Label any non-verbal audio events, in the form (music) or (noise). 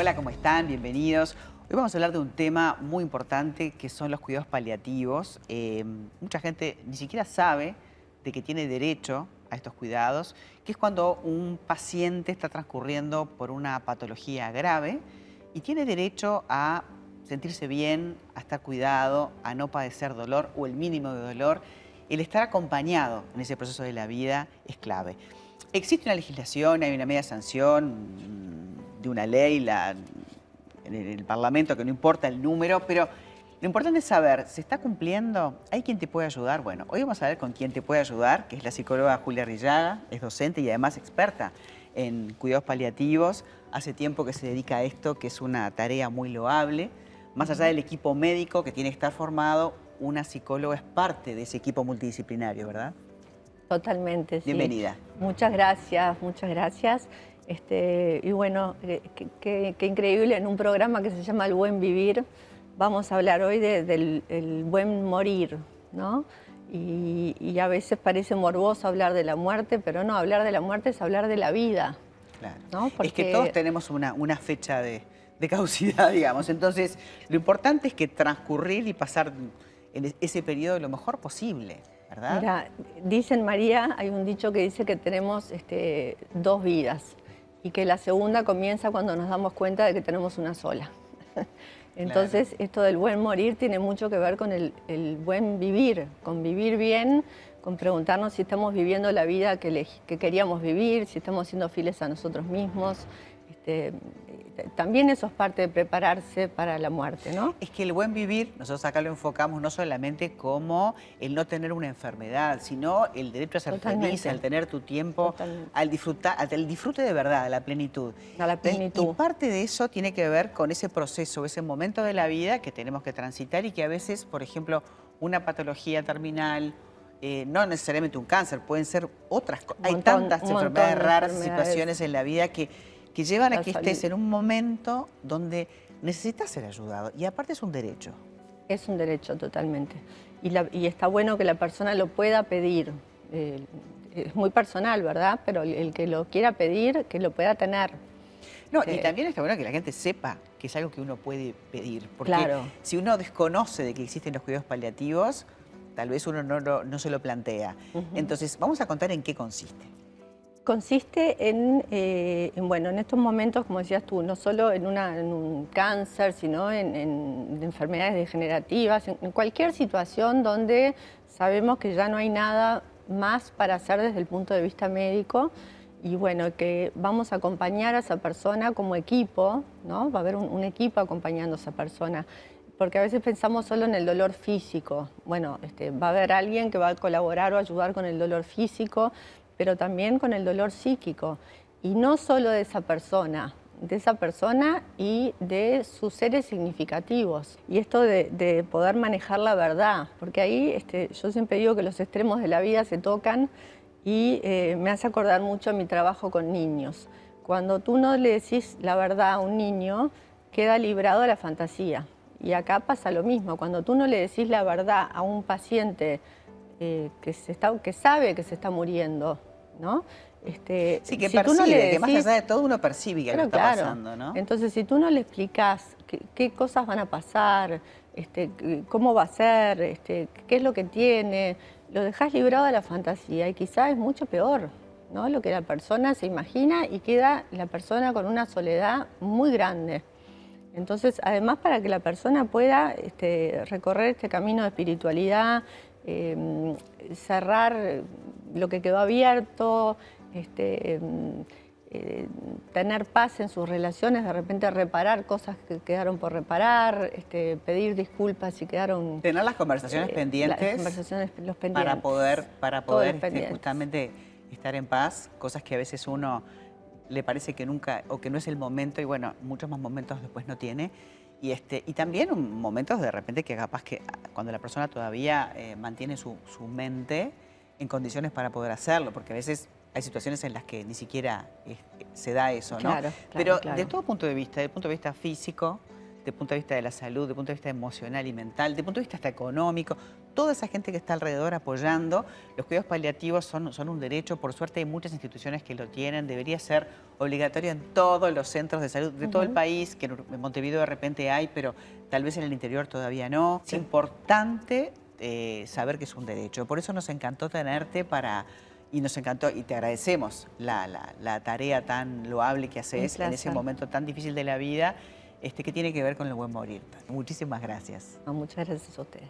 Hola, ¿cómo están? Bienvenidos. Hoy vamos a hablar de un tema muy importante que son los cuidados paliativos. Eh, mucha gente ni siquiera sabe de que tiene derecho a estos cuidados, que es cuando un paciente está transcurriendo por una patología grave y tiene derecho a sentirse bien, a estar cuidado, a no padecer dolor o el mínimo de dolor. El estar acompañado en ese proceso de la vida es clave. Existe una legislación, hay una media sanción de una ley la, en el Parlamento, que no importa el número, pero lo importante es saber, ¿se está cumpliendo? ¿Hay quien te puede ayudar? Bueno, hoy vamos a ver con quién te puede ayudar, que es la psicóloga Julia Rillaga, es docente y además experta en cuidados paliativos. Hace tiempo que se dedica a esto, que es una tarea muy loable. Más allá del equipo médico que tiene que estar formado, una psicóloga es parte de ese equipo multidisciplinario, ¿verdad? Totalmente, sí. Bienvenida. Muchas gracias, muchas gracias. Este, y bueno, eh, qué increíble en un programa que se llama El Buen Vivir. Vamos a hablar hoy del buen morir, ¿no? Y, a veces parece morboso hablar de la muerte, pero no, hablar de la muerte es hablar de la vida. Claro. Es que todos tenemos una, una fecha de, de caducidad, (laughs) digamos. Entonces, lo importante es que transcurrir y pasar en ese periodo lo mejor posible. ¿verdad? Mira, dicen María, hay un dicho que dice que tenemos este, dos vidas y que la segunda comienza cuando nos damos cuenta de que tenemos una sola. (laughs) Entonces, esto del buen morir tiene mucho que ver con el, buen vivir, con vivir bien, con preguntarnos si estamos viviendo la vida que, que queríamos vivir, si estamos siendo fieles a nosotros mismos, este, también eso es parte de prepararse para la muerte, ¿no? Es que el buen vivir, nosotros acá lo enfocamos no solamente como el no tener una enfermedad, sino el derecho a ser feliz, al tener tu tiempo, al disfrutar, al disfrute de verdad, a la plenitud. A la plenitud. Y, parte de eso tiene que ver con ese proceso, ese momento de la vida que tenemos que transitar y que a veces, por ejemplo, una patología terminal, eh, no necesariamente un cáncer, pueden ser otras cosas. Hay tantas enfermedades raras, situaciones en la vida que que llevan a que estés en un momento donde necesitas ser ayudado. Y aparte es un derecho. Es un derecho totalmente. Y, está bueno que la persona lo pueda pedir. Eh, es muy personal, ¿verdad? Pero el, que lo quiera pedir, que lo pueda tener. No, y también está bueno que la gente sepa que es algo que uno puede pedir. Porque si uno desconoce de que existen los cuidados paliativos, tal vez uno no, se lo plantea. Entonces, vamos a contar en qué consiste consiste eh, en, bueno, en estos momentos, como decías tú, no solo en, un cáncer, sino en, enfermedades degenerativas, en, cualquier situación donde sabemos que ya no hay nada más para hacer desde el punto de vista médico y bueno, que vamos a acompañar a esa persona como equipo, ¿no? Va a haber un, equipo acompañando a esa persona porque a veces pensamos solo en el dolor físico. Bueno, este, va a haber alguien que va a colaborar o ayudar con el dolor físico, pero también con el dolor psíquico. Y no solo de esa persona, de esa persona y de sus seres significativos. Y esto de, poder manejar la verdad, porque ahí este, yo siempre digo que los extremos de la vida se tocan y eh, me hace acordar mucho a mi trabajo con niños. Cuando tú no le decís la verdad a un niño, queda librado de la fantasía. Y acá pasa lo mismo, cuando tú no le decís la verdad a un paciente eh, que, se está, que sabe que se está muriendo, ¿no? Este, sí, que percibe, que más allá de todo uno percibe que está pasando, ¿no? Entonces, si tú no le explicas qué, cosas van a pasar, este, cómo va a ser, este, qué es lo que tiene, lo dejas librado de la fantasía y quizás es mucho peor, ¿no? Lo que la persona se imagina y queda la persona con una soledad muy grande. Entonces, además para que la persona pueda este, recorrer este camino de espiritualidad, em, cerrar lo que quedó abierto, este, em, eh, tener paz en sus relaciones, de repente reparar cosas que quedaron por reparar, este, pedir disculpas si quedaron... Tener las conversaciones eh, pendientes. conversaciones, los pendientes. Para poder, para poder este, justamente estar en paz, cosas que a veces uno le parece que nunca, o que no es el momento, y bueno, muchos más momentos después no tiene. Y, este, y también momentos de repente que capaz que cuando la persona todavía eh, mantiene su, su mente en condiciones para poder hacerlo, porque a veces hay situaciones en las que ni siquiera este, se da eso, ¿no? Claro, Pero de todo punto de vista, desde el punto de vista físico, el punto de vista de la salud, el punto de vista emocional y mental, el punto de vista hasta económico, toda esa gente que está alrededor apoyando. Los cuidados paliativos son, son un derecho, por suerte hay muchas instituciones que lo tienen, debería ser obligatorio en todos los centros de salud de todo el país, que en Montevideo de repente hay, pero tal vez en el interior todavía no. Es importante eh, saber que es un derecho. Por eso nos encantó tenerte para y nos encantó y te agradecemos la, tarea tan loable que haces en ese momento tan difícil de la vida, este, que tiene que ver con el buen morir. Muchísimas gracias. muchas gracias a ustedes.